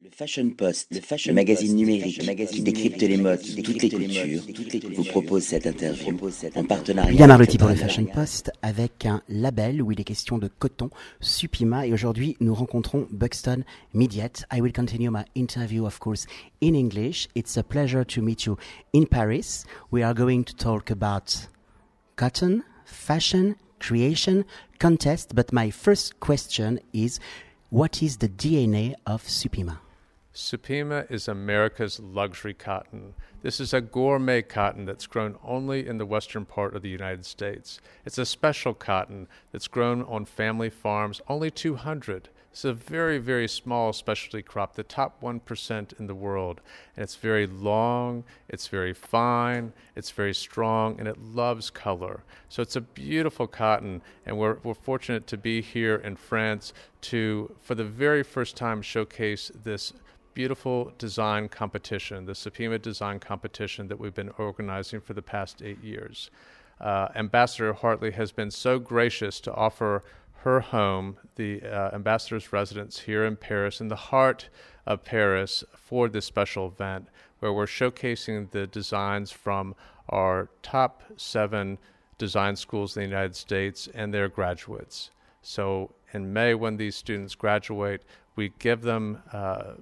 Le Fashion Post, le, fashion le magazine Post, numérique magazine qui décrypte les modes, toutes les cultures, vous propose cette interview en partenariat. Bien Marlotti pour le Fashion Post avec un label où il est question de coton, Supima. Et aujourd'hui, nous rencontrons Buxton Mediate. I will continue my interview, of course, in English. It's a pleasure to meet you in Paris. We are going to talk about cotton, fashion, creation, contest. But my first question is, what is the DNA of Supima? Supima is America's luxury cotton. This is a gourmet cotton that's grown only in the western part of the United States. It's a special cotton that's grown on family farms, only 200. It's a very, very small specialty crop, the top 1% in the world. And it's very long, it's very fine, it's very strong, and it loves color. So it's a beautiful cotton, and we're, we're fortunate to be here in France to, for the very first time, showcase this beautiful design competition, the Supima Design Competition that we've been organizing for the past eight years. Uh, Ambassador Hartley has been so gracious to offer her home, the uh, ambassador's residence here in Paris, in the heart of Paris, for this special event where we're showcasing the designs from our top seven design schools in the United States and their graduates. So in May, when these students graduate, we give them uh,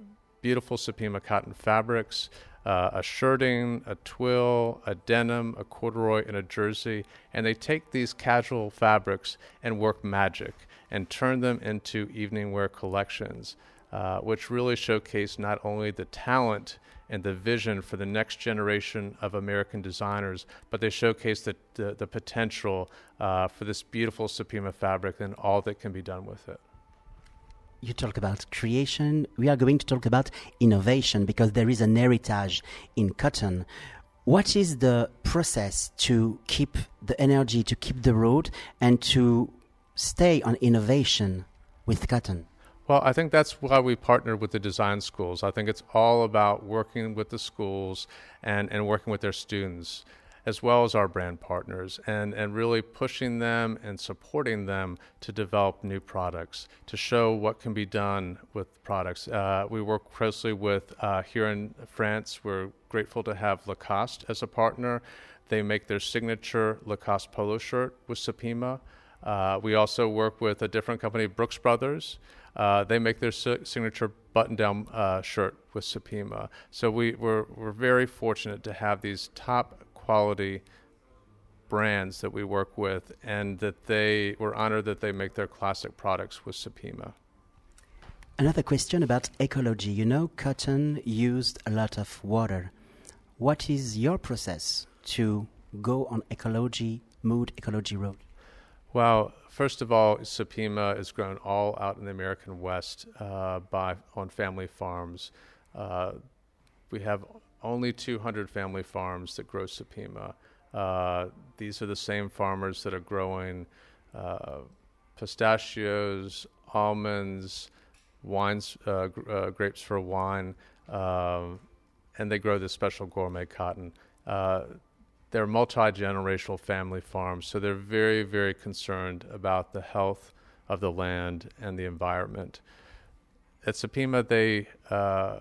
beautiful Supima cotton fabrics, uh, a shirting, a twill, a denim, a corduroy, and a jersey. And they take these casual fabrics and work magic and turn them into evening wear collections, uh, which really showcase not only the talent and the vision for the next generation of American designers, but they showcase the, the, the potential uh, for this beautiful Supima fabric and all that can be done with it you talk about creation. We are going to talk about innovation because there is an heritage in cotton. What is the process to keep the energy, to keep the road, and to stay on innovation with cotton? Well, I think that's why we partnered with the design schools. I think it's all about working with the schools and, and working with their students as well as our brand partners, and, and really pushing them and supporting them to develop new products, to show what can be done with products. Uh, we work closely with, uh, here in France, we're grateful to have Lacoste as a partner. They make their signature Lacoste polo shirt with Supima. Uh, we also work with a different company, Brooks Brothers. Uh, they make their si- signature button-down uh, shirt with Supima. So we, we're, we're very fortunate to have these top quality brands that we work with, and that they were honored that they make their classic products with Supima. Another question about ecology. You know, cotton used a lot of water. What is your process to go on ecology mood, ecology road? Well, first of all, Supima is grown all out in the American West uh, by on family farms. Uh, we have only 200 family farms that grow Supima. Uh, these are the same farmers that are growing uh, pistachios, almonds, wines, uh, gr- uh, grapes for wine, um, and they grow this special gourmet cotton. Uh, they're multi generational family farms, so they're very, very concerned about the health of the land and the environment. At Supima, they uh,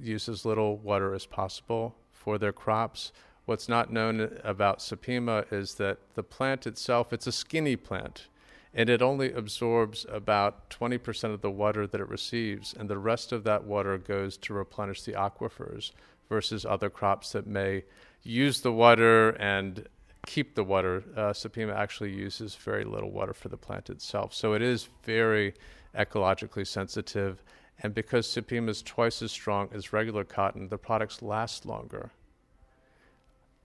use as little water as possible for their crops. What's not known about Supima is that the plant itself, it's a skinny plant, and it only absorbs about 20% of the water that it receives, and the rest of that water goes to replenish the aquifers versus other crops that may use the water and keep the water. Uh, Supima actually uses very little water for the plant itself. So it is very ecologically sensitive and because Supima is twice as strong as regular cotton, the products last longer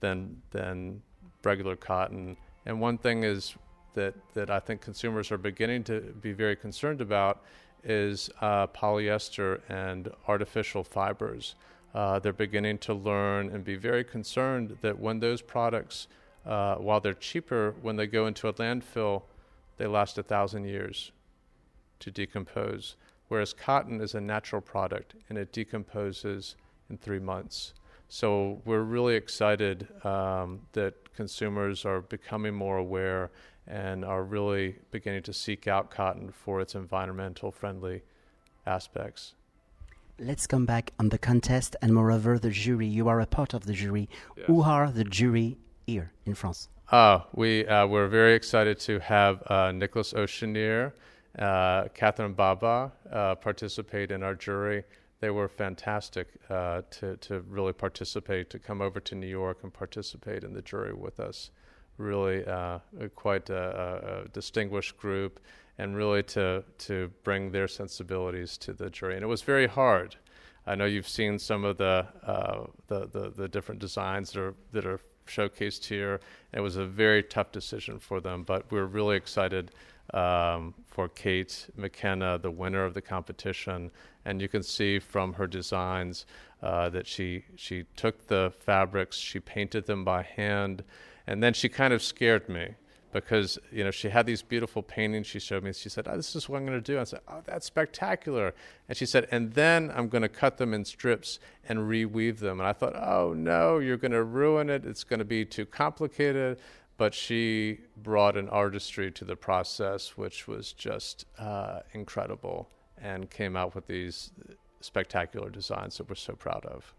than, than regular cotton. And one thing is that, that I think consumers are beginning to be very concerned about is uh, polyester and artificial fibers. Uh, they're beginning to learn and be very concerned that when those products, uh, while they're cheaper, when they go into a landfill, they last a thousand years to decompose whereas cotton is a natural product and it decomposes in three months. So we're really excited um, that consumers are becoming more aware and are really beginning to seek out cotton for its environmental friendly aspects. Let's come back on the contest and moreover the jury. You are a part of the jury. Yes. Who are the jury here in France? Uh, we, uh, we're very excited to have uh, Nicholas Ouchenir, uh, Catherine Baba uh, participate in our jury. They were fantastic uh, to, to really participate, to come over to New York and participate in the jury with us. Really quite a, a distinguished group and really to to bring their sensibilities to the jury. And it was very hard. I know you've seen some of the uh, the, the, the different designs that are that are showcased here. It was a very tough decision for them, but we're really excited um, for Kate McKenna, the winner of the competition. And you can see from her designs uh, that she she took the fabrics, she painted them by hand, and then she kind of scared me because you know she had these beautiful paintings she showed me she said oh, this is what i'm going to do. I said oh that's spectacular. And she said and then i'm going to cut them in strips and reweave them. And i thought oh no you're going to ruin it. It's going to be too complicated but she brought an artistry to the process which was just uh, incredible and came out with these spectacular designs that we're so proud of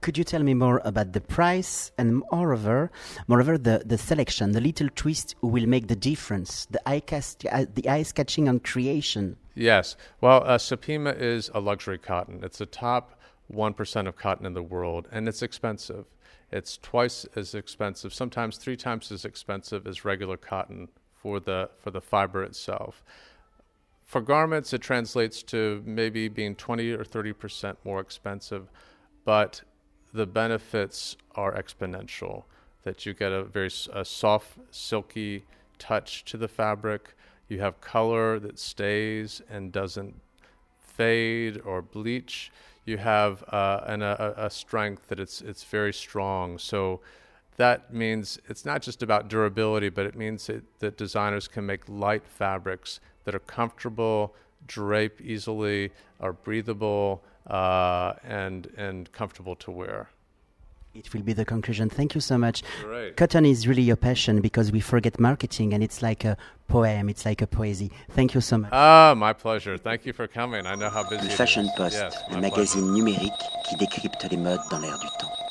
could you tell me more about the price and moreover, moreover the, the selection, the little twist will make the difference, the eye cast, uh, the eye sketching on creation? Yes. Well, uh, Supima is a luxury cotton. It's the top one percent of cotton in the world, and it's expensive. It's twice as expensive, sometimes three times as expensive as regular cotton for the for the fiber itself. For garments, it translates to maybe being 20 or 30 percent more expensive, but the benefits are exponential. That you get a very a soft, silky touch to the fabric. You have color that stays and doesn't fade or bleach. You have uh, and a, a strength that it's it's very strong. So that means it's not just about durability, but it means that, that designers can make light fabrics that are comfortable, drape easily, are breathable, uh, and and comfortable to wear. It will be the conclusion. Thank you so much. Right. Cotton is really your passion because we forget marketing and it's like a poem, it's like a poesy. Thank you so much. Ah, my pleasure. Thank you for coming. I know how busy Le Fashion. Post, yes, le magazine numérique qui décrypte les modes dans l'air du temps.